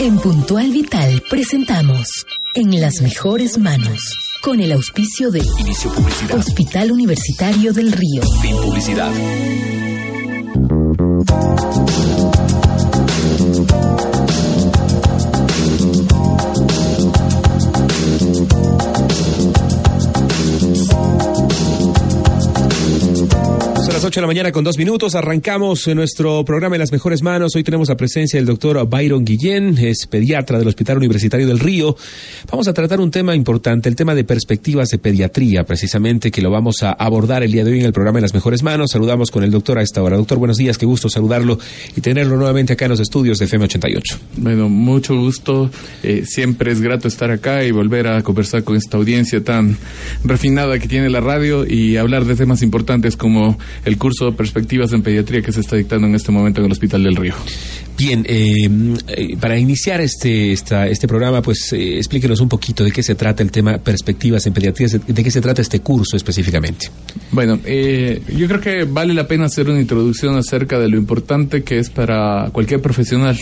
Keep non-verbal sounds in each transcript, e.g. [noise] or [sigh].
En Puntual Vital presentamos En las mejores manos con el auspicio de Inicio publicidad. Hospital Universitario del Río. Fin publicidad. 8 de la mañana con dos minutos. Arrancamos nuestro programa en las mejores manos. Hoy tenemos la presencia del doctor Byron Guillén, es pediatra del Hospital Universitario del Río. Vamos a tratar un tema importante, el tema de perspectivas de pediatría, precisamente, que lo vamos a abordar el día de hoy en el programa en las mejores manos. Saludamos con el doctor a esta hora. Doctor, buenos días, qué gusto saludarlo y tenerlo nuevamente acá en los estudios de FM 88. Bueno, mucho gusto. Eh, siempre es grato estar acá y volver a conversar con esta audiencia tan refinada que tiene la radio y hablar de temas importantes como el curso Perspectivas en Pediatría que se está dictando en este momento en el Hospital del Río. Bien, eh, eh, para iniciar este, esta, este programa, pues eh, explíquenos un poquito de qué se trata el tema Perspectivas en Pediatría, de, qué se trata este curso específicamente. Bueno, eh, yo creo que vale la pena hacer una introducción acerca de lo importante que es para cualquier profesional,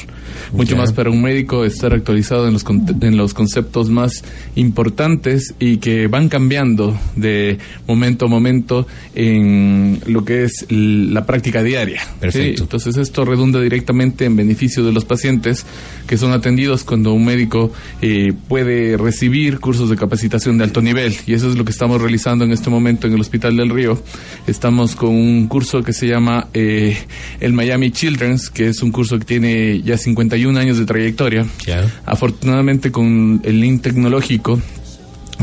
mucho Ya. más para un médico estar actualizado en los, en los conceptos más importantes y que van cambiando de momento a momento en lo que es l- la práctica diaria. ¿sí? Perfecto. Entonces esto redunda directamente en beneficio de los pacientes que son atendidos cuando un médico eh, puede recibir cursos de capacitación de alto nivel y eso es lo que estamos realizando en este momento en el Hospital del Río. Estamos con un curso que se llama eh, el Miami Children's, que es un curso que tiene ya 51 años de trayectoria. Afortunadamente con el link tecnológico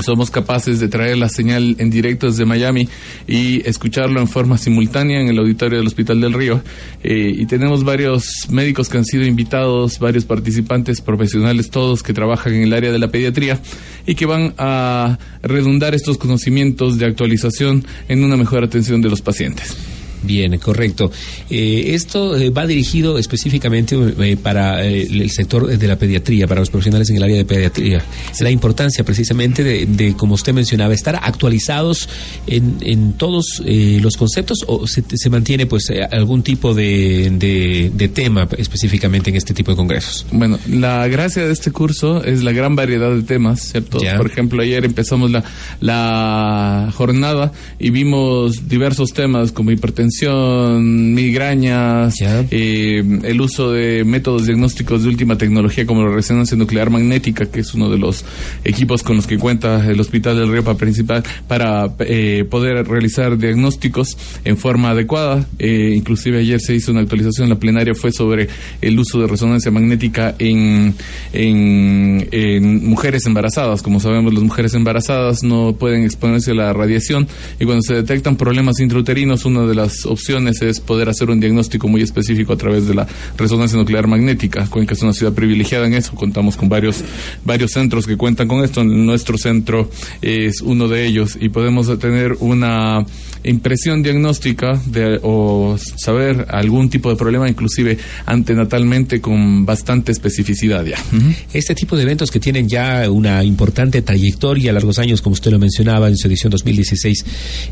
somos capaces de traer la señal en directo desde Miami y escucharlo en forma simultánea en el auditorio del Hospital del Río. Eh, y tenemos varios médicos que han sido invitados, varios participantes profesionales, todos que trabajan en el área de la pediatría y que van a redundar estos conocimientos de actualización en una mejor atención de los pacientes. Bien, correcto. Eh, esto eh, va dirigido específicamente eh, para el sector de la pediatría, para los profesionales en el área de pediatría. La importancia precisamente de, de, como usted mencionaba, estar actualizados en, en todos los conceptos o se, se mantiene pues algún tipo de, de, de tema específicamente en este tipo de congresos. Bueno, la gracia de este curso es la gran variedad de temas, ¿cierto? Ya. Por ejemplo, ayer empezamos la, la jornada y vimos diversos temas como hipertensión, migrañas, Ya. eh, el uso de métodos diagnósticos de última tecnología como la resonancia nuclear magnética, que es uno de los equipos con los que cuenta el Hospital del Río para, principal, para eh, poder realizar diagnósticos en forma adecuada. Eh, inclusive ayer se hizo una actualización, la plenaria fue sobre el uso de resonancia magnética en, en, en mujeres embarazadas. Como sabemos, las mujeres embarazadas no pueden exponerse a la radiación y cuando se detectan problemas intrauterinos, una de las opciones es poder hacer un diagnóstico muy específico a través de la resonancia nuclear magnética. Cuenca es una ciudad privilegiada en eso, contamos con varios, varios centros que cuentan con esto. Nuestro centro es uno de ellos y podemos tener una impresión diagnóstica de, o saber algún tipo de problema, inclusive antenatalmente, con bastante especificidad ya. Este tipo de eventos que tienen ya una importante trayectoria a largos años, como usted lo mencionaba en su edición 2016,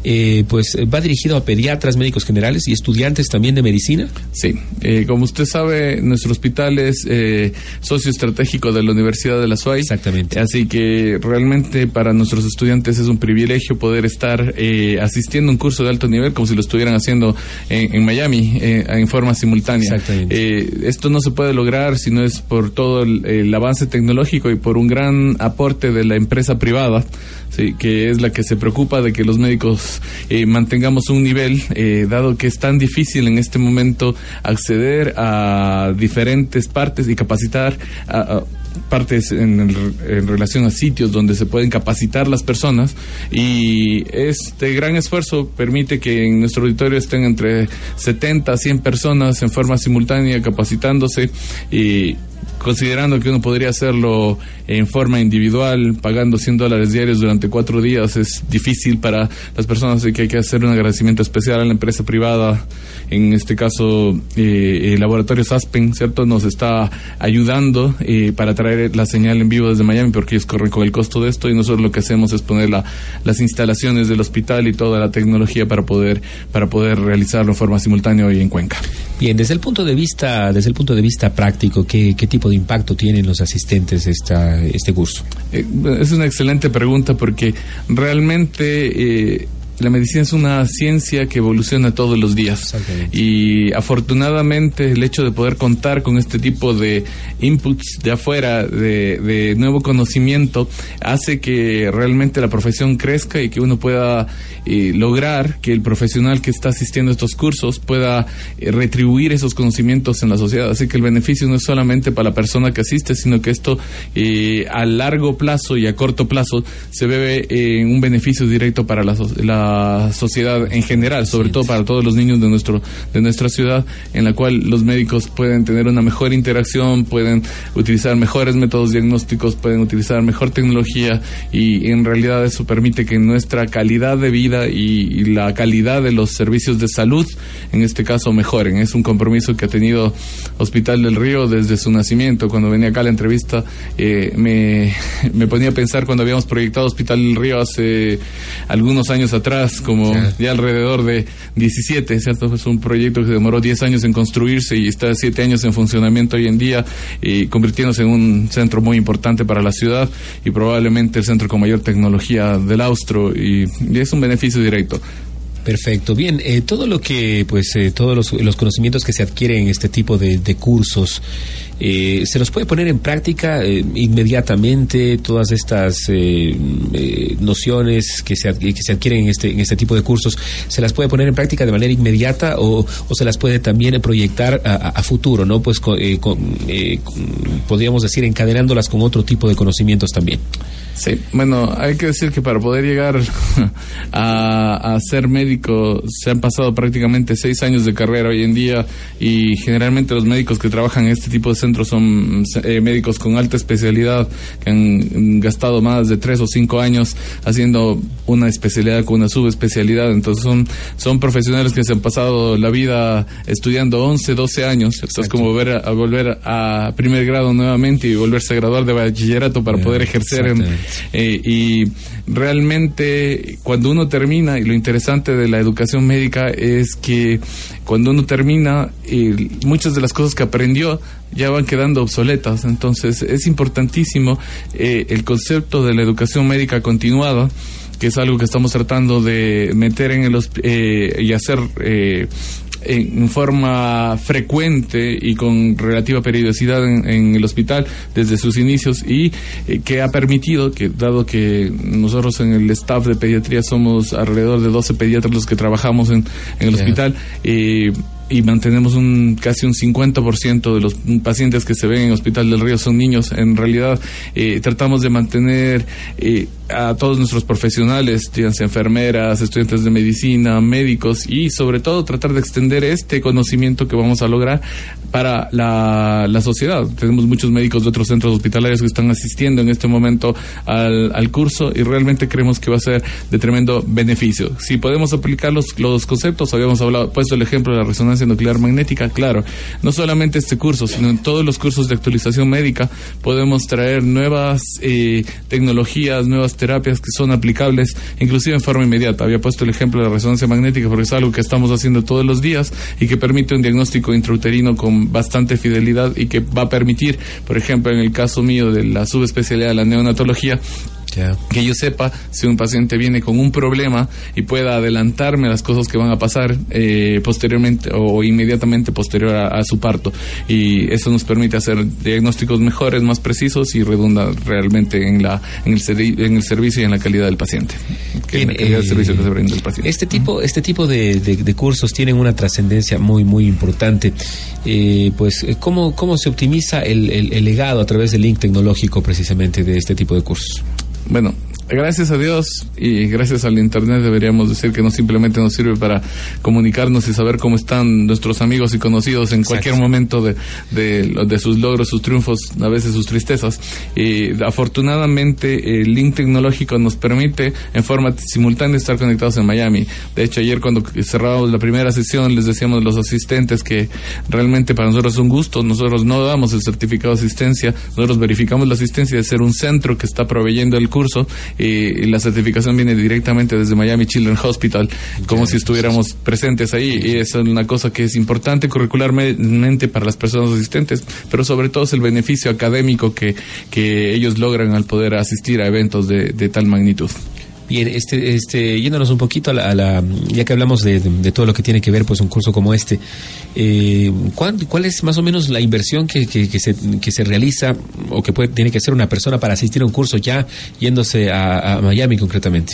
eh, pues va dirigido a pediatras, médicos generales y estudiantes también de medicina. Sí, eh, como usted sabe, nuestro hospital es eh, socio estratégico de la Universidad de la SUAY. Exactamente. Así que realmente para nuestros estudiantes es un privilegio poder estar eh, asistiendo a un curso de alto nivel como si lo estuvieran haciendo en, en Miami eh, en forma simultánea. Exactamente. Eh, esto no se puede lograr si no es por todo el, el avance tecnológico y por un gran aporte de la empresa privada. Sí, que es la que se preocupa de que los médicos eh, mantengamos un nivel, eh, dado que es tan difícil en este momento acceder a diferentes partes y capacitar a, partes en, en, relación a sitios donde se pueden capacitar las personas. Y este gran esfuerzo permite que en nuestro auditorio estén entre 70 a 100 personas en forma simultánea capacitándose y considerando que uno podría hacerlo en forma individual, pagando 100 dólares diarios durante cuatro días, es difícil para las personas, que hay que hacer un agradecimiento especial a la empresa privada, en este caso eh, el laboratorio Aspen, ¿cierto? Nos está ayudando eh, para traer la señal en vivo desde Miami, porque ellos corren el costo de esto y nosotros lo que hacemos es poner la, las instalaciones del hospital y toda la tecnología para poder, para poder realizarlo en forma simultánea hoy en Cuenca. Bien, desde el punto de vista, desde el punto de vista práctico, ¿qué, qué tipo de impacto tienen los asistentes esta, este curso? Eh, es una excelente pregunta porque realmente eh, la medicina es una ciencia que evoluciona todos los días. Y afortunadamente el hecho de poder contar con este tipo de inputs de afuera, de, nuevo conocimiento, hace que realmente la profesión crezca y que uno pueda eh, lograr que el profesional que está asistiendo a estos cursos pueda eh, retribuir esos conocimientos en la sociedad. Así que el beneficio no es solamente para la persona que asiste, sino que esto eh, a largo plazo y a corto plazo se ve en un beneficio directo para la, la sociedad en general, sobre todo para todos los niños de nuestro de nuestra ciudad, en la cual los médicos pueden tener una mejor interacción, pueden utilizar mejores métodos diagnósticos, pueden utilizar mejor tecnología y en realidad eso permite que nuestra calidad de vida y, la calidad de los servicios de salud, en este caso, mejoren. Es un compromiso que ha tenido Hospital del Río desde su nacimiento. Cuando venía acá a la entrevista, eh, me, [laughs] me ponía a pensar cuando habíamos proyectado Hospital del Río hace algunos años atrás, como ya alrededor de 17, ¿cierto? Es un proyecto que demoró 10 años en construirse y está 7 años en funcionamiento hoy en día, y convirtiéndose en un centro muy importante para la ciudad y probablemente el centro con mayor tecnología del Austro y, es un beneficio directo. Perfecto. Bien, eh, todo lo que, pues, eh, todos los, conocimientos que se adquieren en este tipo de, de cursos, eh, ¿Se los puede poner en práctica eh, inmediatamente todas estas eh, nociones que se, que se adquieren en este, en este tipo de cursos? ¿Se las puede poner en práctica de manera inmediata o, o se las puede también proyectar a, futuro, ¿no? Pues podríamos decir encadenándolas con otro tipo de conocimientos también. Sí, bueno, hay que decir que para poder llegar [laughs] a, ser médico se han pasado prácticamente seis años de carrera hoy en día y generalmente los médicos que trabajan en este tipo de centros son eh, médicos con alta especialidad que han gastado más de tres o cinco años haciendo una especialidad con una subespecialidad, entonces son, son profesionales que se han pasado la vida estudiando 11, 12 años, esto es como volver a, volver a primer grado nuevamente y volverse a graduar de bachillerato para poder ejercer en eh, y realmente cuando uno termina, y lo interesante de la educación médica es que cuando uno termina, muchas de las cosas que aprendió ya van quedando obsoletas. Entonces es importantísimo eh, el concepto de la educación médica continuada que es algo que estamos tratando de meter en el eh, y hacer eh, en forma frecuente y con relativa periodicidad en, el hospital desde sus inicios y eh, que ha permitido que, dado que nosotros en el staff de pediatría somos alrededor de 12 pediatras los que trabajamos en, el hospital, eh, y mantenemos un casi un 50% de los pacientes que se ven en Hospital del Río son niños. En realidad, eh, tratamos de mantener eh, a todos nuestros profesionales, enfermeras, estudiantes de medicina, médicos y sobre todo tratar de extender este conocimiento que vamos a lograr para la, la sociedad. Tenemos muchos médicos de otros centros hospitalarios que están asistiendo en este momento al, al curso y realmente creemos que va a ser de tremendo beneficio. Si podemos aplicar los, los conceptos, habíamos hablado, puesto el ejemplo de la resonancia nuclear magnética, claro, no solamente este curso, sino en todos los cursos de actualización médica podemos traer nuevas eh, tecnologías, nuevas terapias que son aplicables, inclusive en forma inmediata. Había puesto el ejemplo de la resonancia magnética porque es algo que estamos haciendo todos los días y que permite un diagnóstico intrauterino con bastante fidelidad y que va a permitir, por ejemplo, en el caso mío de la subespecialidad de la neonatología, Que yo sepa si un paciente viene con un problema y pueda adelantarme las cosas que van a pasar eh, posteriormente o inmediatamente posterior a, su parto. Y eso nos permite hacer diagnósticos mejores, más precisos y redunda realmente en, la, en, el, en el servicio y en la calidad del paciente. en la calidad del servicio que se brinda el paciente. Este tipo, este tipo de, de, cursos tienen una trascendencia muy, muy importante. Eh, pues, ¿cómo, ¿cómo se optimiza el, el legado a través del link tecnológico precisamente de este tipo de cursos? Bueno, gracias a Dios y gracias al Internet deberíamos decir que no simplemente nos sirve para comunicarnos y saber cómo están nuestros amigos y conocidos en cualquier momento de, de, sus logros, sus triunfos, a veces sus tristezas. Y afortunadamente el link tecnológico nos permite en forma simultánea estar conectados en Miami. De hecho, ayer cuando cerrábamos la primera sesión les decíamos a los asistentes que realmente para nosotros es un gusto. Nosotros no damos el certificado de asistencia, nosotros verificamos la asistencia de ser un centro que está proveyendo el curso y la certificación viene directamente desde Miami Children's Hospital, como si estuviéramos presentes ahí. Y es una cosa que es importante curricularmente para las personas asistentes, pero sobre todo es el beneficio académico que, que ellos logran al poder asistir a eventos de, de tal magnitud. Bien, este, este, yéndonos un poquito a la, ya que hablamos de, todo lo que tiene que ver, pues un curso como este, eh, ¿cuál, es más o menos la inversión que, que, se, que se realiza o que puede, tiene que hacer una persona para asistir a un curso ya yéndose a Miami concretamente?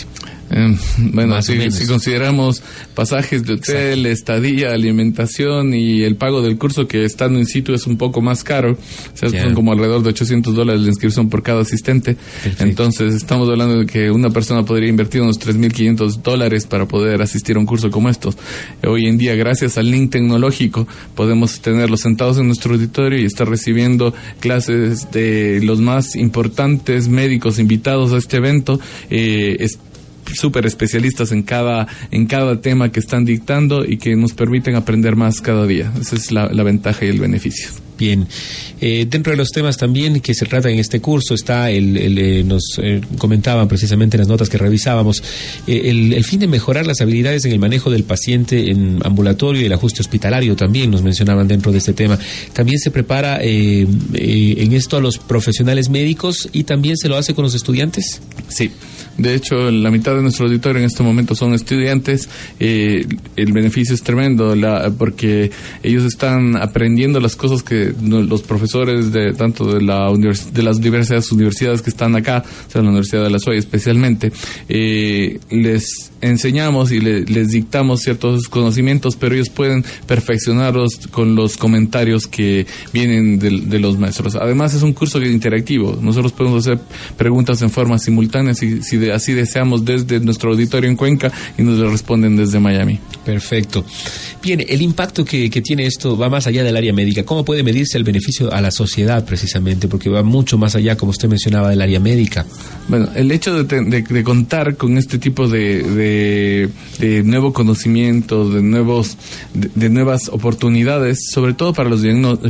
Eh, bueno, si, consideramos pasajes de hotel, estadía, alimentación y el pago del curso que estando in situ es un poco más caro, o sea, son como alrededor de 800 dólares la inscripción por cada asistente. Entonces, estamos hablando de que una persona podría invertir unos 3.500 dólares para poder asistir a un curso como estos. Hoy en día, gracias al link tecnológico, podemos tenerlos sentados en nuestro auditorio y estar recibiendo clases de los más importantes médicos invitados a este evento. Eh, súper especialistas en cada, en cada tema que están dictando y que nos permiten aprender más cada día. Esa es la, ventaja y el beneficio. Bien, eh, dentro de los temas también que se tratan en este curso está el, eh, nos eh, comentaban precisamente en las notas que revisábamos, el, el, fin de mejorar las habilidades en el manejo del paciente en ambulatorio y el ajuste hospitalario también nos mencionaban dentro de este tema. También se prepara en esto a los profesionales médicos y también se lo hace con los estudiantes. Sí. De hecho, la mitad de nuestro auditorio en este momento son estudiantes. Eh, el beneficio es tremendo la, porque ellos están aprendiendo las cosas que los profesores de tanto de, la de las diversas universidades que están acá, o sea, la Universidad de la SOY especialmente, eh, les enseñamos y les dictamos ciertos conocimientos, pero ellos pueden perfeccionarlos con los comentarios que vienen de, los maestros. Además, es un curso interactivo. Nosotros podemos hacer preguntas en forma simultánea si, si así deseamos desde nuestro auditorio en Cuenca y nos lo responden desde Miami. Perfecto. Bien, el impacto que, tiene esto va más allá del área médica. ¿Cómo puede medirse el beneficio a la sociedad precisamente? Porque va mucho más allá, como usted mencionaba, del área médica. Bueno, el hecho de, contar con este tipo de, de, nuevo conocimiento, de, nuevos, de, nuevas oportunidades, sobre todo para los,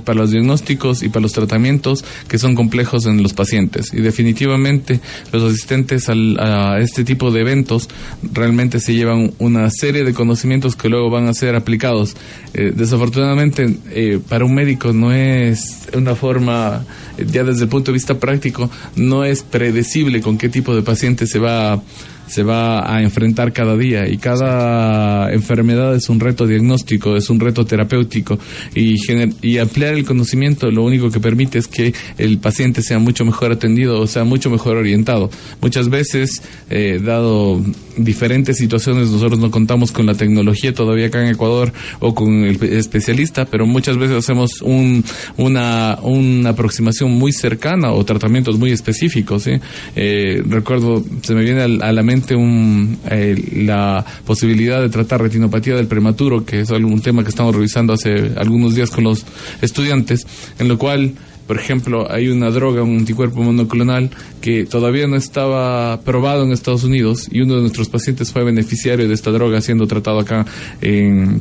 para los diagnósticos y para los tratamientos que son complejos en los pacientes. Y definitivamente los asistentes a este tipo de eventos realmente se llevan una serie de conocimientos que luego van a ser aplicados eh, desafortunadamente, eh, para un médico no es una forma, ya desde el punto de vista práctico, no es predecible con qué tipo de paciente se va se va a enfrentar cada día y cada enfermedad es un reto diagnóstico, es un reto terapéutico y, y ampliar el conocimiento lo único que permite es que el paciente sea mucho mejor atendido o sea mucho mejor orientado. Muchas veces, eh, dado diferentes situaciones, nosotros no contamos con la tecnología todavía acá en Ecuador o con el especialista, pero muchas veces hacemos un, una, una aproximación muy cercana o tratamientos muy específicos. Eh, recuerdo, se me viene a la mente un, eh, la posibilidad de tratar retinopatía del prematuro, que es un tema que estamos revisando hace algunos días con los estudiantes, en lo cual por ejemplo, hay una droga, un anticuerpo monoclonal que todavía no estaba probado en Estados Unidos y uno de nuestros pacientes fue beneficiario de esta droga siendo tratado acá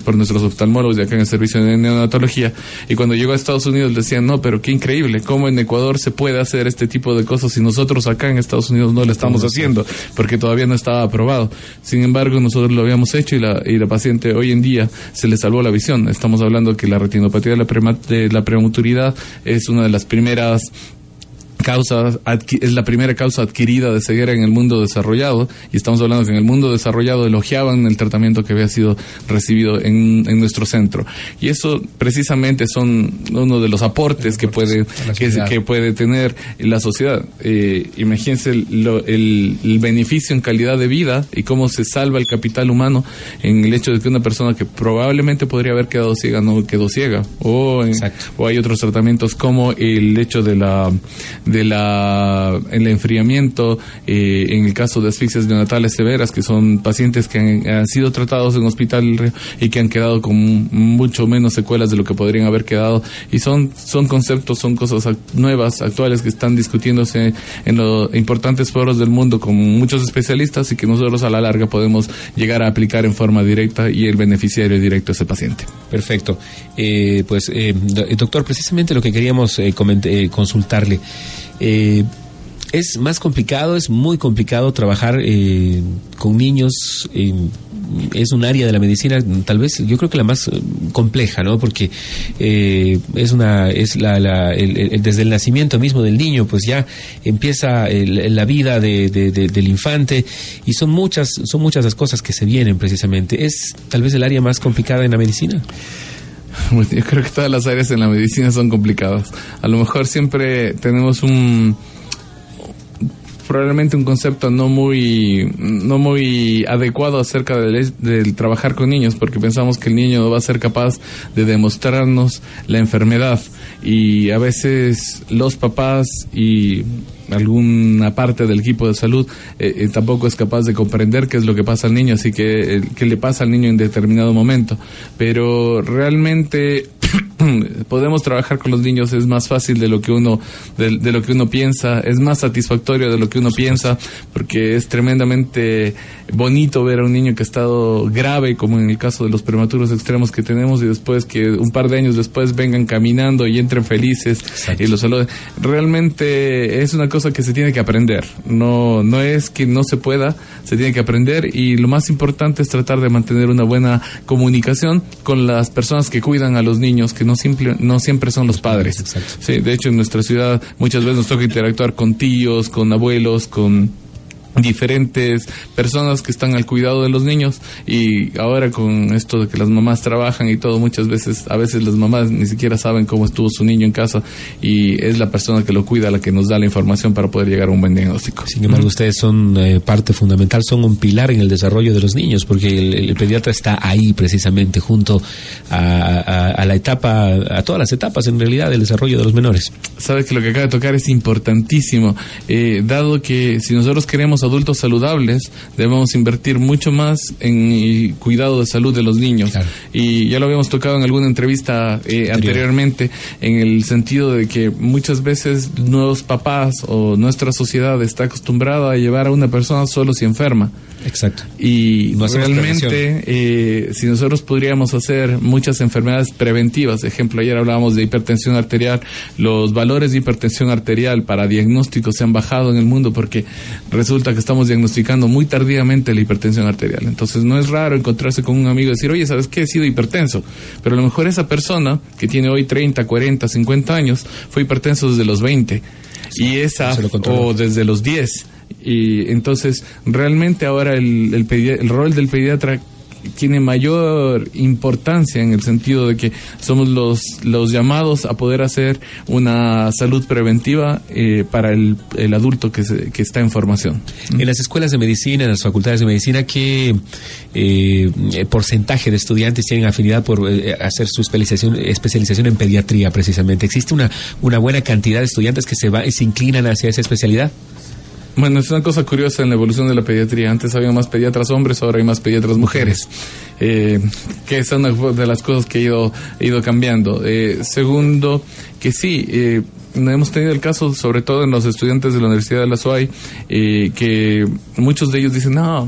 por nuestros oftalmólogos de acá en el servicio de neonatología. Y cuando llegó a Estados Unidos decían, no, pero qué increíble, cómo en Ecuador se puede hacer este tipo de cosas y nosotros acá en Estados Unidos no lo estamos haciendo porque todavía no estaba aprobado. Sin embargo, nosotros lo habíamos hecho y la, y la paciente hoy en día se le salvó la visión. Estamos hablando que la retinopatía de la, de la prematuridad es una de las las primeras causa es la primera causa adquirida de ceguera en el mundo desarrollado y estamos hablando que en el mundo desarrollado elogiaban el tratamiento que había sido recibido en, nuestro centro. Y eso precisamente son uno de los aportes que puede que, puede tener la sociedad. Eh, imagínense el, el, beneficio en calidad de vida y cómo se salva el capital humano en el hecho de que una persona que probablemente podría haber quedado ciega no quedó ciega. O, o hay otros tratamientos como el hecho de la de la el enfriamiento eh, en el caso de asfixias neonatales severas que son pacientes que han, sido tratados en hospital y que han quedado con mucho menos secuelas de lo que podrían haber quedado y son son conceptos son cosas nuevas actuales que están discutiéndose en los importantes foros del mundo con muchos especialistas y que nosotros a la larga podemos llegar a aplicar en forma directa y el beneficiario directo es el paciente. Perfecto. Eh, pues, eh, doctor, precisamente lo que queríamos eh, eh consultarle. Eh, es más complicado, es muy complicado trabajar eh, con niños. es un área de la medicina, tal vez, yo creo que la más compleja, ¿no? Porque es una, es la, desde el nacimiento mismo del niño, pues ya empieza la vida del infante y son muchas, son muchas las cosas que se vienen precisamente. Es tal vez el área más complicada en la medicina. [laughs] Yo creo que todas las áreas en la medicina son complicadas. A lo mejor siempre tenemos un probablemente un concepto no muy no muy adecuado acerca del, del, trabajar con niños porque pensamos que el niño no va a ser capaz de demostrarnos la enfermedad y a veces los papás y alguna parte del equipo de salud eh, eh, tampoco es capaz de comprender qué es lo que pasa al niño, así que eh, qué le pasa al niño en determinado momento. Pero realmente [clears throat] podemos trabajar con los niños es más fácil de lo que uno de, de, lo que uno piensa es más satisfactorio de lo que uno piensa porque es tremendamente bonito ver a un niño que ha estado grave como en el caso de los prematuros extremos que tenemos y después que un par de años después vengan caminando y entren felices y los saluden. Realmente es una cosa que se tiene que aprender. No no es que no se pueda se tiene que aprender y lo más importante es tratar de mantener una buena comunicación con las personas que cuidan a los niños que no, simple, no siempre son los padres. Sí, de hecho, en nuestra ciudad muchas veces nos toca interactuar con tíos, con abuelos, con diferentes personas que están al cuidado de los niños y ahora con esto de que las mamás trabajan y todo muchas veces a veces las mamás ni siquiera saben cómo estuvo su niño en casa y es la persona que lo cuida la que nos da la información para poder llegar a un buen diagnóstico. Sin embargo, ustedes son eh, parte fundamental, son un pilar en el desarrollo de los niños porque el, pediatra está ahí precisamente junto a, la etapa, a todas las etapas en realidad del desarrollo de los menores. Sabe que lo que acaba de tocar es importantísimo, eh, dado que si nosotros queremos adultos saludables, debemos invertir mucho más en cuidado de salud de los niños. Y ya lo habíamos tocado en alguna entrevista eh, anteriormente, en el sentido de que muchas veces nuevos papás o nuestra sociedad está acostumbrada a llevar a una persona solo si enferma. Exacto. Y realmente, eh, si nosotros podríamos hacer muchas enfermedades preventivas, ejemplo, ayer hablábamos de hipertensión arterial, los valores de hipertensión arterial para diagnóstico se han bajado en el mundo porque resulta que estamos diagnosticando muy tardíamente la hipertensión arterial. Entonces no es raro encontrarse con un amigo y decir, oye, ¿sabes qué? He sido hipertenso. Pero a lo mejor esa persona que tiene hoy 30, 40, 50 años fue hipertenso desde los 20 y esa o desde los 10 y entonces realmente ahora el, el, rol del pediatra tiene mayor importancia en el sentido de que somos los, los llamados a poder hacer una salud preventiva eh, para el, el adulto que, que, está en formación. En las escuelas de medicina, en las facultades de medicina, ¿qué eh, porcentaje de estudiantes tienen afinidad por eh, hacer su especialización, especialización en pediatría precisamente? ¿Existe una, una buena cantidad de estudiantes que se, va, se inclinan hacia esa especialidad? Bueno, es una cosa curiosa en la evolución de la pediatría. Antes había más pediatras hombres, ahora hay más pediatras mujeres. Eh, que es una de las cosas que ha ido, ido cambiando. Eh, segundo, que sí, eh, hemos tenido el caso, sobre todo en los estudiantes de la Universidad de la SOAI, eh, que muchos de ellos dicen, no,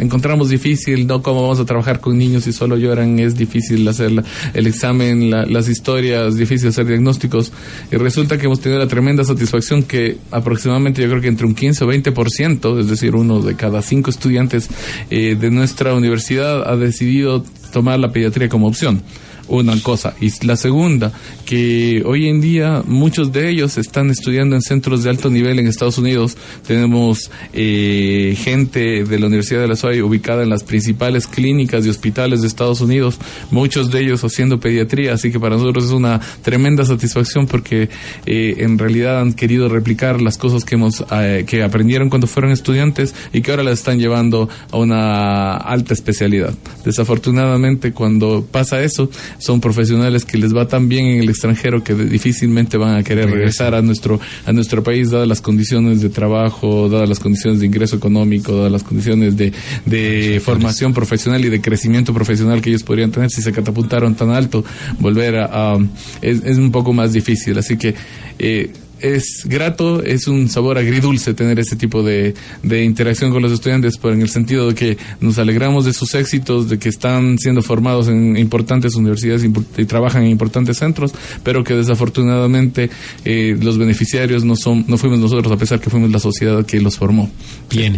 encontramos difícil, ¿no? ¿Cómo vamos a trabajar con niños si solo lloran? Es difícil hacer el examen, las historias, difícil hacer diagnósticos. Y resulta que hemos tenido la tremenda satisfacción que aproximadamente yo creo que entre un 15 o 20%, es decir, uno de cada cinco estudiantes eh, de nuestra universidad ha decidido tomar la pediatría como opción una cosa. Y la segunda, que hoy en día muchos de ellos están estudiando en centros de alto nivel en Estados Unidos. Tenemos eh, gente de la Universidad de la SOAI ubicada en las principales clínicas y hospitales de Estados Unidos, muchos de ellos haciendo pediatría, así que para nosotros es una tremenda satisfacción porque eh, en realidad han querido replicar las cosas que hemos eh, que aprendieron cuando fueron estudiantes y que ahora las están llevando a una alta especialidad. Desafortunadamente cuando pasa eso, son profesionales que les va tan bien en el extranjero que difícilmente van a querer regresar a nuestro a nuestro país dadas las condiciones de trabajo, dadas las condiciones de ingreso económico, dadas las condiciones de, de formación profesional y de crecimiento profesional que ellos podrían tener si se catapultaron tan alto, volver a, es, es, un poco más difícil. Así que eh, es grato, es un sabor agridulce tener ese tipo de, de, interacción con los estudiantes, pero en el sentido de que nos alegramos de sus éxitos, de que están siendo formados en importantes universidades y trabajan en importantes centros, pero que desafortunadamente eh, los beneficiarios no son, no fuimos nosotros, a pesar que fuimos la sociedad que los formó. Bien,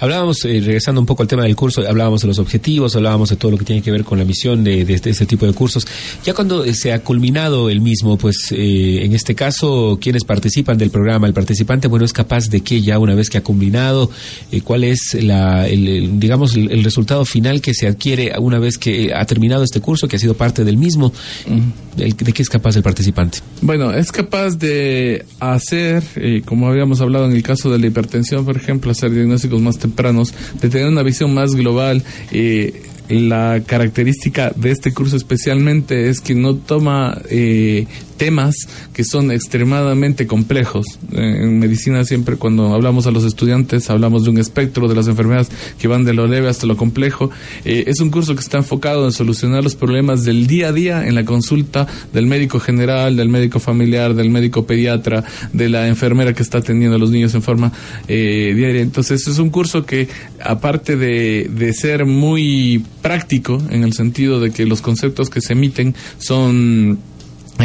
hablábamos, eh, regresando un poco al tema del curso, hablábamos de los objetivos, hablábamos de todo lo que tiene que ver con la misión de, de, de este tipo de cursos. Ya cuando se ha culminado el mismo, pues eh, en este caso, ¿quiénes participan? Participan del programa, el participante, bueno, es capaz de que ya una vez que ha combinado, eh, cuál es la, el, digamos, el, resultado final que se adquiere una vez que ha terminado este curso, que ha sido parte del mismo, ¿de qué es capaz el participante? Bueno, es capaz de hacer, eh, como habíamos hablado en el caso de la hipertensión, por ejemplo, hacer diagnósticos más tempranos, de tener una visión más global. Eh, la característica de este curso especialmente es que no toma eh, temas que son extremadamente complejos. En medicina siempre cuando hablamos a los estudiantes hablamos de un espectro de las enfermedades que van de lo leve hasta lo complejo. Eh, es un curso que está enfocado en solucionar los problemas del día a día en la consulta del médico general, del médico familiar, del médico pediatra, de la enfermera que está atendiendo a los niños en forma eh, diaria. Entonces es un curso que aparte de, de ser muy práctico en el sentido de que los conceptos que se emiten son eh,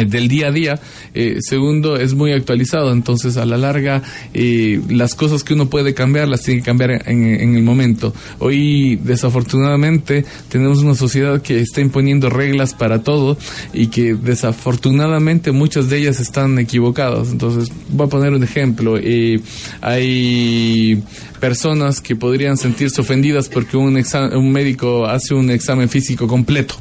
[laughs] del día a día. Eh, segundo, es muy actualizado, entonces a la larga eh, las cosas que uno puede cambiar las tiene que cambiar en, el momento. Hoy, desafortunadamente, tenemos una sociedad que está imponiendo reglas para todo y que desafortunadamente muchas de ellas están equivocadas. Entonces, voy a poner un ejemplo. hay personas que podrían sentirse ofendidas porque un, un médico hace un examen físico completo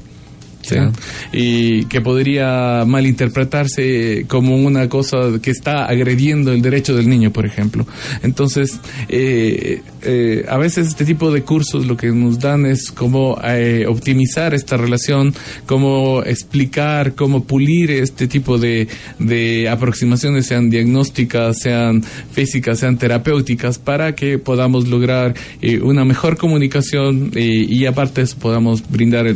y que podría malinterpretarse como una cosa que está agrediendo el derecho del niño, por ejemplo. Entonces, eh, eh, a veces este tipo de cursos lo que nos dan es cómo eh, optimizar esta relación, cómo explicar, cómo pulir este tipo de, de aproximaciones, sean diagnósticas, sean físicas, sean terapéuticas, para que podamos lograr una mejor comunicación y aparte podamos brindar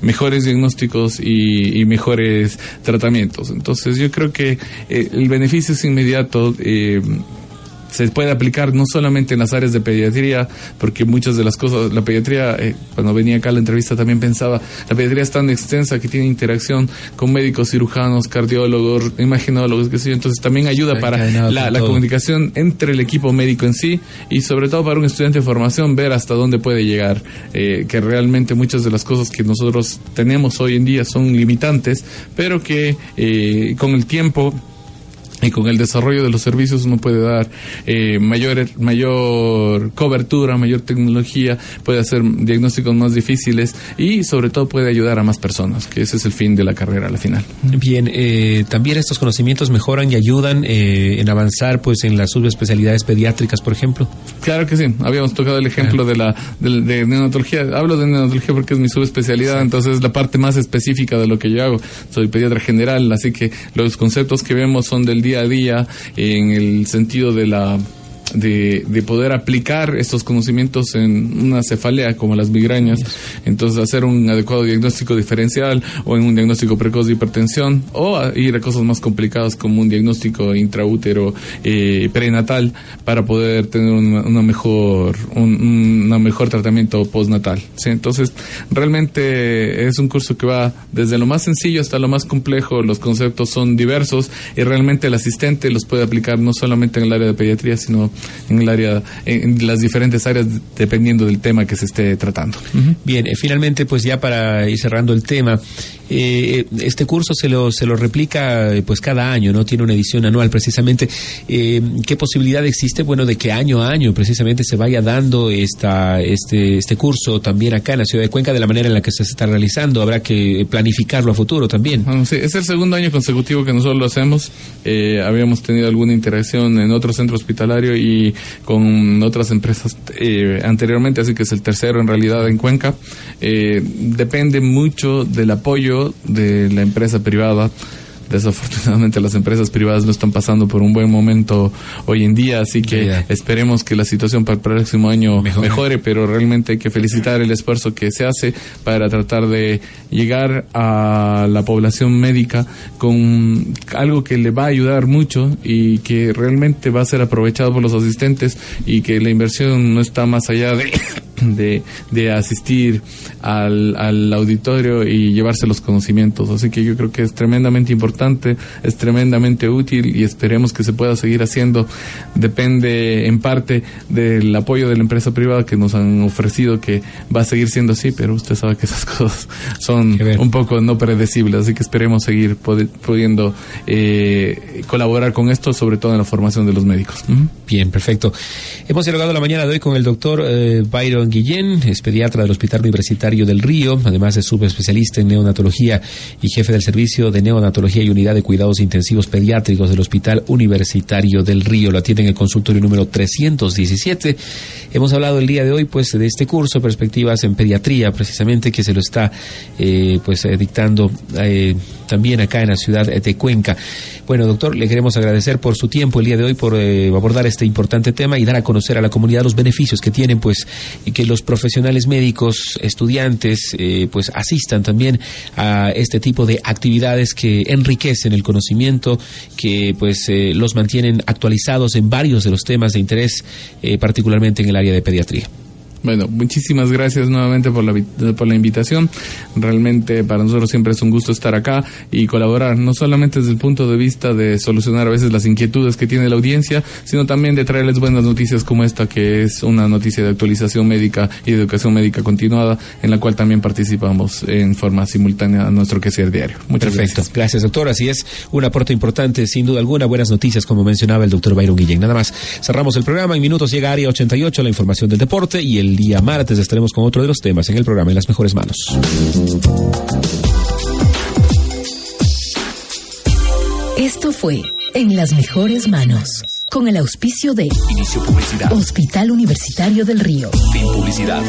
mejores diagnósticos y, mejores tratamientos. Entonces yo creo que eh, el beneficio es inmediato. Eh, se puede aplicar no solamente en las áreas de pediatría, porque muchas de las cosas, la pediatría, eh, cuando venía acá a la entrevista también pensaba, la pediatría es tan extensa que tiene interacción con médicos, cirujanos, cardiólogos, imaginólogos, qué sé yo, entonces también ayuda para la, la comunicación entre el equipo médico en sí y sobre todo para un estudiante de formación ver hasta dónde puede llegar, eh, que realmente muchas de las cosas que nosotros tenemos hoy en día son limitantes, pero que eh, con el tiempo y con el desarrollo de los servicios uno puede dar eh, mayor, mayor cobertura, mayor tecnología, puede hacer diagnósticos más difíciles y sobre todo puede ayudar a más personas, que ese es el fin de la carrera al final. Bien, eh, también estos conocimientos mejoran y ayudan eh, en avanzar pues en las subespecialidades pediátricas, por ejemplo. Claro que sí, habíamos tocado el ejemplo de la de, neonatología, hablo de neonatología porque es mi subespecialidad, entonces es la parte más específica de lo que yo hago. Soy pediatra general, así que los conceptos que vemos son del día día a día en el sentido de la de, de, poder aplicar estos conocimientos en una cefalea como las migrañas, entonces hacer un adecuado diagnóstico diferencial o en un diagnóstico precoz de hipertensión o ir a cosas más complicadas como un diagnóstico intraútero eh, prenatal para poder tener una, mejor un una mejor tratamiento postnatal. Entonces realmente es un curso que va desde lo más sencillo hasta lo más complejo, los conceptos son diversos y realmente el asistente los puede aplicar no solamente en el área de pediatría sino en el área, en las diferentes áreas dependiendo del tema que se esté tratando. Bien, eh, finalmente, pues ya para ir cerrando el tema, Eh, este curso se lo, se lo replica pues cada año, ¿no? Tiene una edición anual precisamente. ¿Qué posibilidad existe, bueno, de que año a año precisamente se vaya dando esta, este, este curso también acá en la ciudad de Cuenca de la manera en la que se está realizando? Habrá que planificarlo a futuro también. es el segundo año consecutivo que nosotros lo hacemos. habíamos tenido alguna interacción en otro centro hospitalario y con otras empresas anteriormente, así que es el tercero en realidad en Cuenca. Eh, depende mucho del apoyo de la empresa privada. Desafortunadamente las empresas privadas no están pasando por un buen momento hoy en día, así que esperemos que la situación para el próximo año mejore. pero realmente hay que felicitar el esfuerzo que se hace para tratar de llegar a la población médica con algo que le va a ayudar mucho y que realmente va a ser aprovechado por los asistentes y que la inversión no está más allá de de, de asistir al, al, auditorio y llevarse los conocimientos. Así que yo creo que es tremendamente importante, es tremendamente útil y esperemos que se pueda seguir haciendo. Depende en parte del apoyo de la empresa privada que nos han ofrecido que va a seguir siendo así, pero usted sabe que esas [laughs] cosas son un poco no predecibles, así que esperemos seguir pudiendo eh, colaborar con esto, sobre todo en la formación de los médicos. Bien, perfecto. Hemos dialogado la mañana de hoy con el doctor eh, Byron Guillén, es pediatra del Hospital Universitario del Río, además de subespecialista en neonatología y jefe del Servicio de Neonatología y Unidad de Cuidados Intensivos Pediátricos del Hospital Universitario del Río. Lo atiende en el consultorio número 317. Hemos hablado el día de hoy pues de este curso, Perspectivas en Pediatría, precisamente, que se lo está eh, pues eh, dictando eh, también acá en la ciudad de Cuenca. Bueno, doctor, le queremos agradecer por su tiempo el día de hoy, por abordar este importante tema y dar a conocer a la comunidad los beneficios que tienen pues y que los profesionales médicos, estudiantes, eh, pues asistan también a este tipo de actividades que enriquecen el conocimiento, que pues eh, los mantienen actualizados en varios de los temas de interés, eh, particularmente en el área de pediatría. Bueno, muchísimas gracias nuevamente por la, por la invitación. Realmente para nosotros siempre es un gusto estar acá y colaborar, no solamente desde el punto de vista de solucionar a veces las inquietudes que tiene la audiencia, sino también de traerles buenas noticias como esta, que es una noticia de actualización médica y de educación médica continuada, en la cual también participamos en forma simultánea a nuestro quehacer diario. Muchas Perfecto. gracias. Gracias, doctor. Así es, un aporte importante, sin duda alguna. Buenas noticias, como mencionaba el doctor Byron Guillén. Nada más, cerramos el programa. En minutos llega Área 88, la información del deporte y el el día martes estaremos con otro de los temas en el programa En las mejores manos. Esto fue En las mejores manos, con el auspicio de Inicio Publicidad. Hospital Universitario del Río. Fin Publicidad.